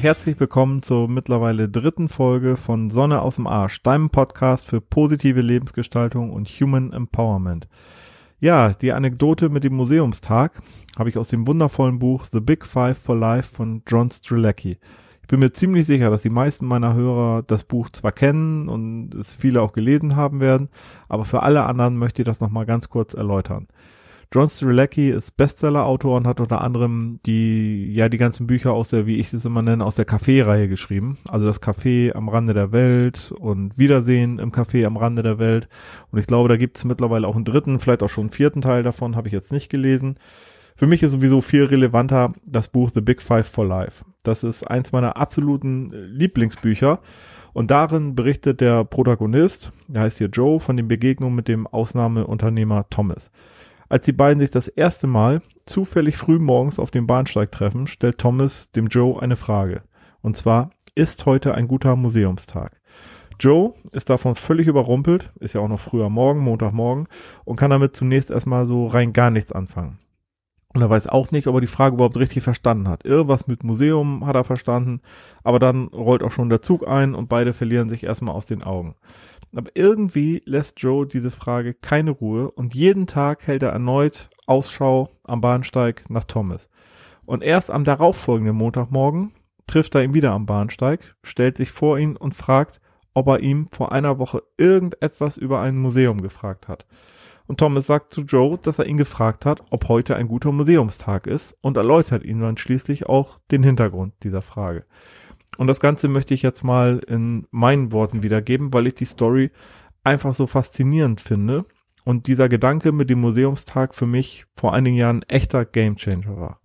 herzlich willkommen zur mittlerweile dritten Folge von Sonne aus dem Arsch, deinem Podcast für positive Lebensgestaltung und Human Empowerment. Ja, die Anekdote mit dem Museumstag habe ich aus dem wundervollen Buch The Big Five for Life von John Strelacki. Ich bin mir ziemlich sicher, dass die meisten meiner Hörer das Buch zwar kennen und es viele auch gelesen haben werden, aber für alle anderen möchte ich das nochmal ganz kurz erläutern. John Strelacki ist Bestseller-Autor und hat unter anderem die, ja, die ganzen Bücher aus der, wie ich es immer nenne, aus der Café-Reihe geschrieben. Also das Café am Rande der Welt und Wiedersehen im Café am Rande der Welt. Und ich glaube, da gibt es mittlerweile auch einen dritten, vielleicht auch schon einen vierten Teil davon, habe ich jetzt nicht gelesen. Für mich ist sowieso viel relevanter das Buch The Big Five for Life. Das ist eins meiner absoluten Lieblingsbücher. Und darin berichtet der Protagonist, der heißt hier Joe, von den Begegnungen mit dem Ausnahmeunternehmer Thomas. Als die beiden sich das erste Mal zufällig früh morgens auf dem Bahnsteig treffen, stellt Thomas dem Joe eine Frage. Und zwar, ist heute ein guter Museumstag? Joe ist davon völlig überrumpelt, ist ja auch noch früher Morgen, Montagmorgen, und kann damit zunächst erstmal so rein gar nichts anfangen. Und er weiß auch nicht, ob er die Frage überhaupt richtig verstanden hat. Irgendwas mit Museum hat er verstanden, aber dann rollt auch schon der Zug ein und beide verlieren sich erstmal aus den Augen. Aber irgendwie lässt Joe diese Frage keine Ruhe und jeden Tag hält er erneut Ausschau am Bahnsteig nach Thomas. Und erst am darauffolgenden Montagmorgen trifft er ihn wieder am Bahnsteig, stellt sich vor ihn und fragt, ob er ihm vor einer Woche irgendetwas über ein Museum gefragt hat. Und Thomas sagt zu Joe, dass er ihn gefragt hat, ob heute ein guter Museumstag ist und erläutert ihm dann schließlich auch den Hintergrund dieser Frage. Und das Ganze möchte ich jetzt mal in meinen Worten wiedergeben, weil ich die Story einfach so faszinierend finde und dieser Gedanke mit dem Museumstag für mich vor einigen Jahren echter Gamechanger war.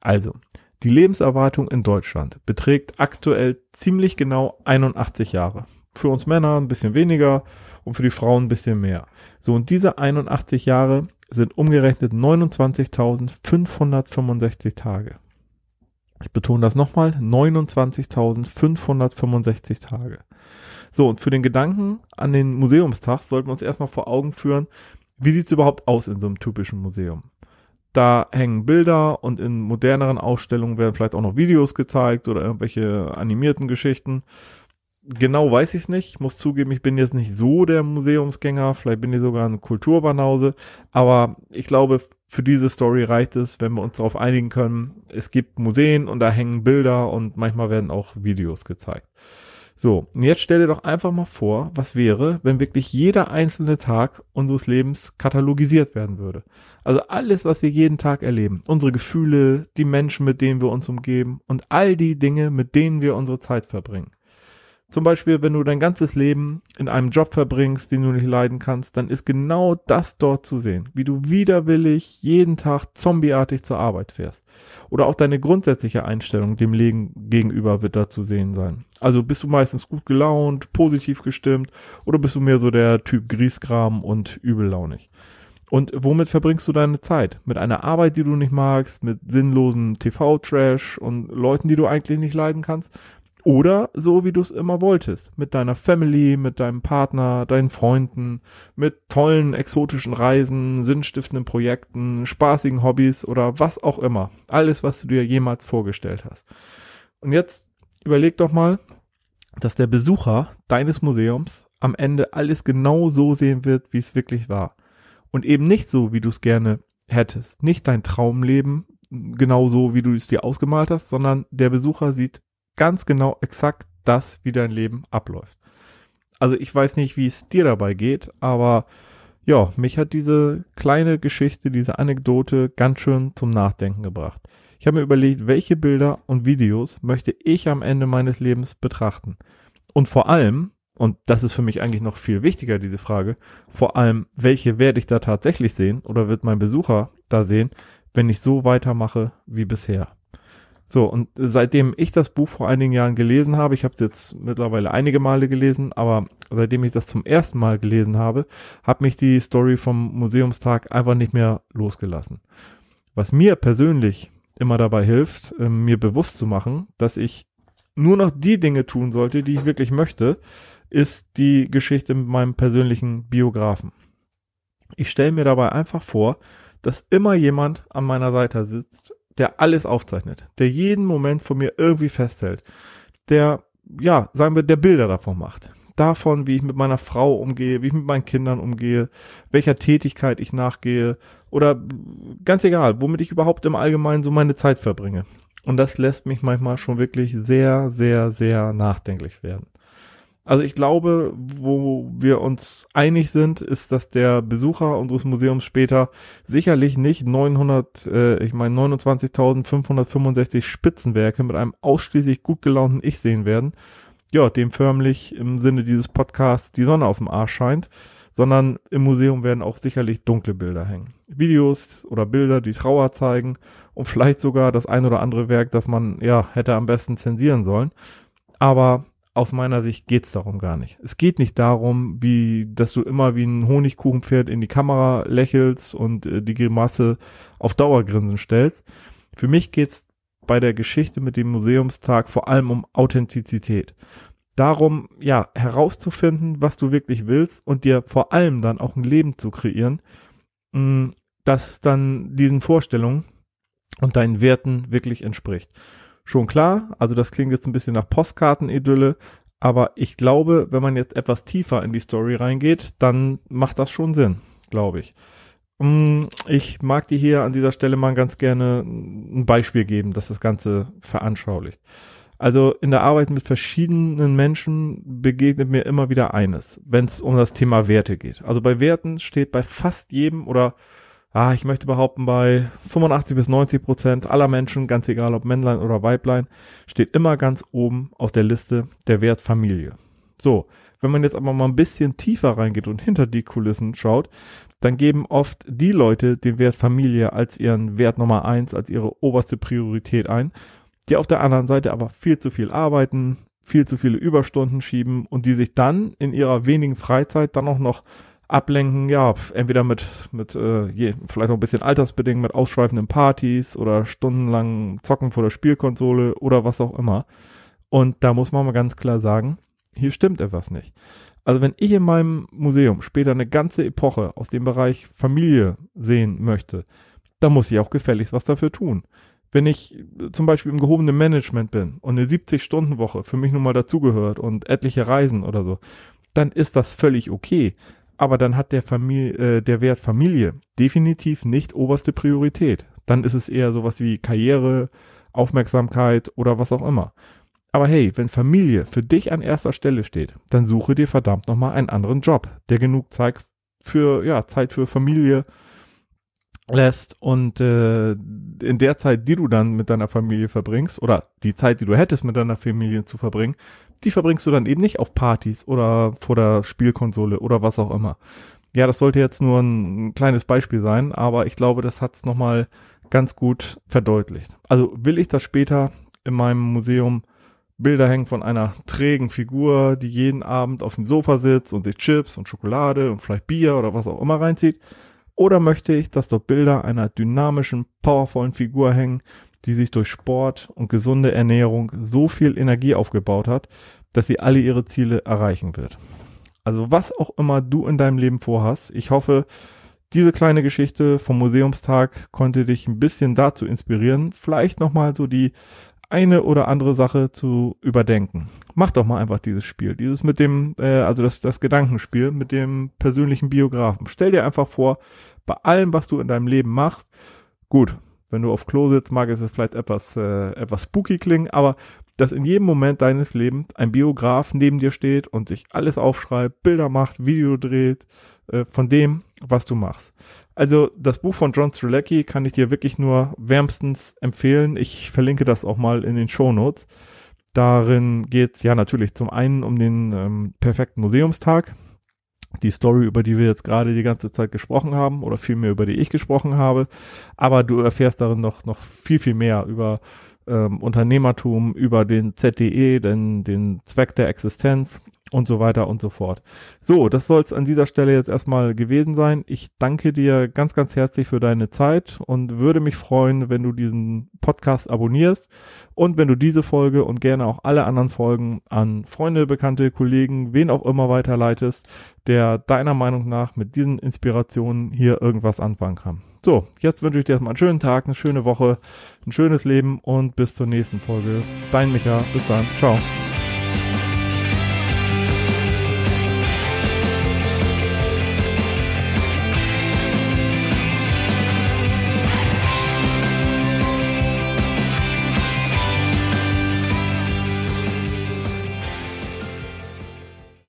Also, die Lebenserwartung in Deutschland beträgt aktuell ziemlich genau 81 Jahre. Für uns Männer ein bisschen weniger und für die Frauen ein bisschen mehr. So, und diese 81 Jahre sind umgerechnet 29.565 Tage. Ich betone das nochmal, 29.565 Tage. So, und für den Gedanken an den Museumstag sollten wir uns erstmal vor Augen führen, wie sieht's überhaupt aus in so einem typischen Museum? Da hängen Bilder und in moderneren Ausstellungen werden vielleicht auch noch Videos gezeigt oder irgendwelche animierten Geschichten genau weiß ich es nicht. Ich muss zugeben, ich bin jetzt nicht so der Museumsgänger. Vielleicht bin ich sogar ein Kulturbanause. Aber ich glaube, für diese Story reicht es, wenn wir uns darauf einigen können. Es gibt Museen und da hängen Bilder und manchmal werden auch Videos gezeigt. So, und jetzt stell dir doch einfach mal vor, was wäre, wenn wirklich jeder einzelne Tag unseres Lebens katalogisiert werden würde. Also alles, was wir jeden Tag erleben, unsere Gefühle, die Menschen, mit denen wir uns umgeben und all die Dinge, mit denen wir unsere Zeit verbringen. Zum Beispiel, wenn du dein ganzes Leben in einem Job verbringst, den du nicht leiden kannst, dann ist genau das dort zu sehen, wie du widerwillig jeden Tag zombieartig zur Arbeit fährst. Oder auch deine grundsätzliche Einstellung dem Leben gegenüber wird da zu sehen sein. Also bist du meistens gut gelaunt, positiv gestimmt oder bist du mehr so der Typ Griesgram und übellaunig? Und womit verbringst du deine Zeit? Mit einer Arbeit, die du nicht magst, mit sinnlosen TV-Trash und Leuten, die du eigentlich nicht leiden kannst? Oder so, wie du es immer wolltest. Mit deiner Family, mit deinem Partner, deinen Freunden, mit tollen exotischen Reisen, sinnstiftenden Projekten, spaßigen Hobbys oder was auch immer. Alles, was du dir jemals vorgestellt hast. Und jetzt überleg doch mal, dass der Besucher deines Museums am Ende alles genau so sehen wird, wie es wirklich war. Und eben nicht so, wie du es gerne hättest. Nicht dein Traumleben genau so, wie du es dir ausgemalt hast, sondern der Besucher sieht ganz genau exakt das, wie dein Leben abläuft. Also ich weiß nicht, wie es dir dabei geht, aber ja, mich hat diese kleine Geschichte, diese Anekdote ganz schön zum Nachdenken gebracht. Ich habe mir überlegt, welche Bilder und Videos möchte ich am Ende meines Lebens betrachten. Und vor allem, und das ist für mich eigentlich noch viel wichtiger, diese Frage, vor allem, welche werde ich da tatsächlich sehen oder wird mein Besucher da sehen, wenn ich so weitermache wie bisher. So, und seitdem ich das Buch vor einigen Jahren gelesen habe, ich habe es jetzt mittlerweile einige Male gelesen, aber seitdem ich das zum ersten Mal gelesen habe, hat mich die Story vom Museumstag einfach nicht mehr losgelassen. Was mir persönlich immer dabei hilft, äh, mir bewusst zu machen, dass ich nur noch die Dinge tun sollte, die ich wirklich möchte, ist die Geschichte mit meinem persönlichen Biografen. Ich stelle mir dabei einfach vor, dass immer jemand an meiner Seite sitzt, der alles aufzeichnet, der jeden Moment von mir irgendwie festhält, der, ja, sagen wir, der Bilder davon macht. Davon, wie ich mit meiner Frau umgehe, wie ich mit meinen Kindern umgehe, welcher Tätigkeit ich nachgehe oder ganz egal, womit ich überhaupt im Allgemeinen so meine Zeit verbringe. Und das lässt mich manchmal schon wirklich sehr, sehr, sehr nachdenklich werden. Also ich glaube, wo wir uns einig sind, ist, dass der Besucher unseres Museums später sicherlich nicht 900, äh, ich meine 29.565 Spitzenwerke mit einem ausschließlich gut gelaunten Ich sehen werden, ja, dem förmlich im Sinne dieses Podcasts die Sonne aus dem Arsch scheint, sondern im Museum werden auch sicherlich dunkle Bilder hängen. Videos oder Bilder, die Trauer zeigen und vielleicht sogar das ein oder andere Werk, das man ja hätte am besten zensieren sollen. Aber aus meiner Sicht geht's darum gar nicht. Es geht nicht darum, wie, dass du immer wie ein Honigkuchenpferd in die Kamera lächelst und äh, die Grimasse auf Dauergrinsen stellst. Für mich geht's bei der Geschichte mit dem Museumstag vor allem um Authentizität. Darum, ja, herauszufinden, was du wirklich willst und dir vor allem dann auch ein Leben zu kreieren, mh, mm, das dann diesen Vorstellungen und deinen Werten wirklich entspricht schon klar. Also das klingt jetzt ein bisschen nach Postkartenidylle, aber ich glaube, wenn man jetzt etwas tiefer in die Story reingeht, dann macht das schon Sinn, glaube ich. Mm, ich mag dir hier an dieser Stelle mal ganz gerne ein Beispiel geben, das das Ganze veranschaulicht. Also in der Arbeit mit verschiedenen Menschen begegnet mir immer wieder eines, wenn es um das Thema Werte geht. Also bei Werten steht bei fast jedem oder ah, ich möchte behaupten, bei 85 bis 90 Prozent aller Menschen, ganz egal ob Männlein oder Weiblein, steht immer ganz oben auf der Liste der Wert Familie. So, wenn man jetzt aber mal ein bisschen tiefer reingeht und hinter die Kulissen schaut, dann geben oft die Leute den Wert Familie als ihren Wert Nummer eins, als ihre oberste Priorität ein, die auf der anderen Seite aber viel zu viel arbeiten, viel zu viele Überstunden schieben und die sich dann in ihrer wenigen Freizeit dann auch noch ablenken, ja, entweder mit, mit äh, je, vielleicht auch ein bisschen altersbedingt mit ausschweifenden Partys oder stundenlang Zocken vor der Spielkonsole oder was auch immer. Und da muss man mal ganz klar sagen, hier stimmt etwas nicht. Also wenn ich in meinem Museum später eine ganze Epoche aus dem Bereich Familie sehen möchte, dann muss ich auch gefälligst was dafür tun. Wenn ich zum Beispiel im gehobenen Management bin und eine 70-Stunden-Woche für mich nun mal dazugehört und etliche Reisen oder so, dann ist das völlig okay aber dann hat der Familie, äh, der Wert Familie definitiv nicht oberste Priorität. Dann ist es eher sowas wie Karriere, Aufmerksamkeit oder was auch immer. Aber hey, wenn Familie für dich an erster Stelle steht, dann suche dir verdammt nochmal einen anderen Job, der genug Zeit für, ja, Zeit für Familie lässt und äh, in der Zeit, die du dann mit deiner Familie verbringst, oder die Zeit, die du hättest mit deiner Familie zu verbringen, die verbringst du dann eben nicht auf Partys oder vor der Spielkonsole oder was auch immer. Ja, das sollte jetzt nur ein kleines Beispiel sein, aber ich glaube, das hat's nochmal ganz gut verdeutlicht. Also will ich das später in meinem Museum Bilder hängen von einer trägen Figur, die jeden Abend auf dem Sofa sitzt und sich Chips und Schokolade und vielleicht Bier oder was auch immer reinzieht? Oder möchte ich, dass dort Bilder einer dynamischen, powervollen Figur hängen, die sich durch Sport und gesunde Ernährung so viel Energie aufgebaut hat, dass sie alle ihre Ziele erreichen wird. Also was auch immer du in deinem Leben vorhast, ich hoffe, diese kleine Geschichte vom Museumstag konnte dich ein bisschen dazu inspirieren, vielleicht nochmal so die eine oder andere Sache zu überdenken. Mach doch mal einfach dieses Spiel, dieses mit dem, äh, also das, das Gedankenspiel mit dem persönlichen Biografen. Stell dir einfach vor, bei allem, was du in deinem Leben machst, gut, wenn du auf Klo sitzt, mag es vielleicht etwas, äh, etwas spooky klingen, aber dass in jedem Moment deines Lebens ein Biograf neben dir steht und sich alles aufschreibt, Bilder macht, Video dreht, äh, von dem, was du machst. Also das Buch von John Strzelecki kann ich dir wirklich nur wärmstens empfehlen. Ich verlinke das auch mal in den Show Notes. Darin geht es ja natürlich zum einen um den ähm, perfekten Museumstag, die Story, über die wir jetzt gerade die ganze Zeit gesprochen haben oder vielmehr über die ich gesprochen habe. Aber du erfährst darin noch, noch viel, viel mehr über ähm, Unternehmertum, über den ZDE, den, den Zweck der Existenz und so weiter und so fort. So, das soll es an dieser Stelle jetzt erstmal gewesen sein. Ich danke dir ganz, ganz herzlich für deine Zeit und würde mich freuen, wenn du diesen Podcast abonnierst und wenn du diese Folge und gerne auch alle anderen Folgen an Freunde, Bekannte, Kollegen, wen auch immer weiterleitest, der deiner Meinung nach mit diesen Inspirationen hier irgendwas anfangen kann. So, jetzt wünsche ich dir erstmal einen schönen Tag, eine schöne Woche, ein schönes Leben und bis zur nächsten Folge. Dein Micha, bis dann, ciao.